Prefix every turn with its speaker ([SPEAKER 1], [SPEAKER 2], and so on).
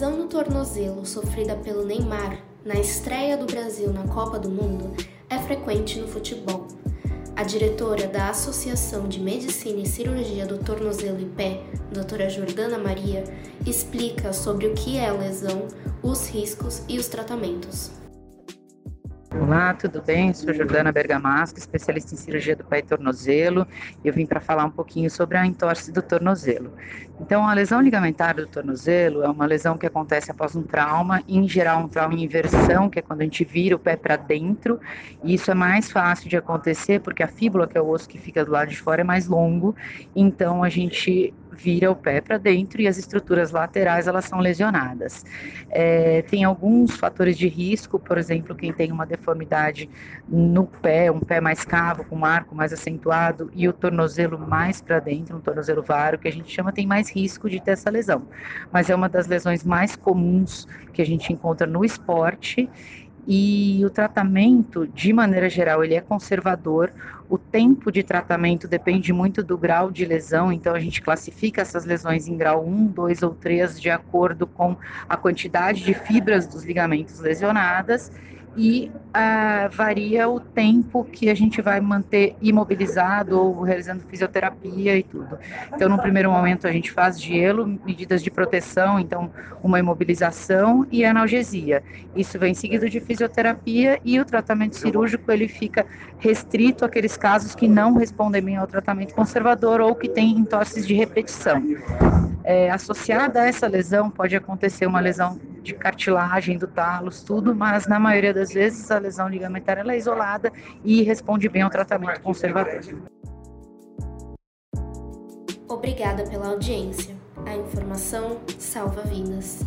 [SPEAKER 1] lesão no tornozelo sofrida pelo Neymar na estreia do Brasil na Copa do Mundo é frequente no futebol. A diretora da Associação de Medicina e Cirurgia do Tornozelo e Pé, doutora Jordana Maria, explica sobre o que é a lesão, os riscos e os tratamentos.
[SPEAKER 2] Olá, tudo bem? Sou Jordana Bergamasco, especialista em cirurgia do pé e tornozelo, e eu vim para falar um pouquinho sobre a entorse do tornozelo. Então, a lesão ligamentar do tornozelo é uma lesão que acontece após um trauma, em geral um trauma em inversão, que é quando a gente vira o pé para dentro, e isso é mais fácil de acontecer porque a fíbula, que é o osso que fica do lado de fora, é mais longo, então a gente vira o pé para dentro e as estruturas laterais elas são lesionadas. É, tem alguns fatores de risco, por exemplo, quem tem uma deformidade no pé, um pé mais cavo, com um arco mais acentuado e o tornozelo mais para dentro, um tornozelo varo, que a gente chama, tem mais risco de ter essa lesão. Mas é uma das lesões mais comuns que a gente encontra no esporte e o tratamento, de maneira geral, ele é conservador. O tempo de tratamento depende muito do grau de lesão, então a gente classifica essas lesões em grau 1, 2 ou 3 de acordo com a quantidade de fibras dos ligamentos lesionadas e uh, varia o tempo que a gente vai manter imobilizado ou realizando fisioterapia e tudo. Então, no primeiro momento, a gente faz gelo, medidas de proteção, então, uma imobilização e analgesia. Isso vem seguido de fisioterapia e o tratamento cirúrgico ele fica restrito àqueles casos que não respondem bem ao tratamento conservador ou que têm entorses de repetição. É, associada a essa lesão, pode acontecer uma lesão de cartilagem do talos, tudo, mas na maioria das vezes a lesão ligamentar é isolada e responde bem ao tratamento conservador.
[SPEAKER 1] Obrigada pela audiência. A informação salva vidas.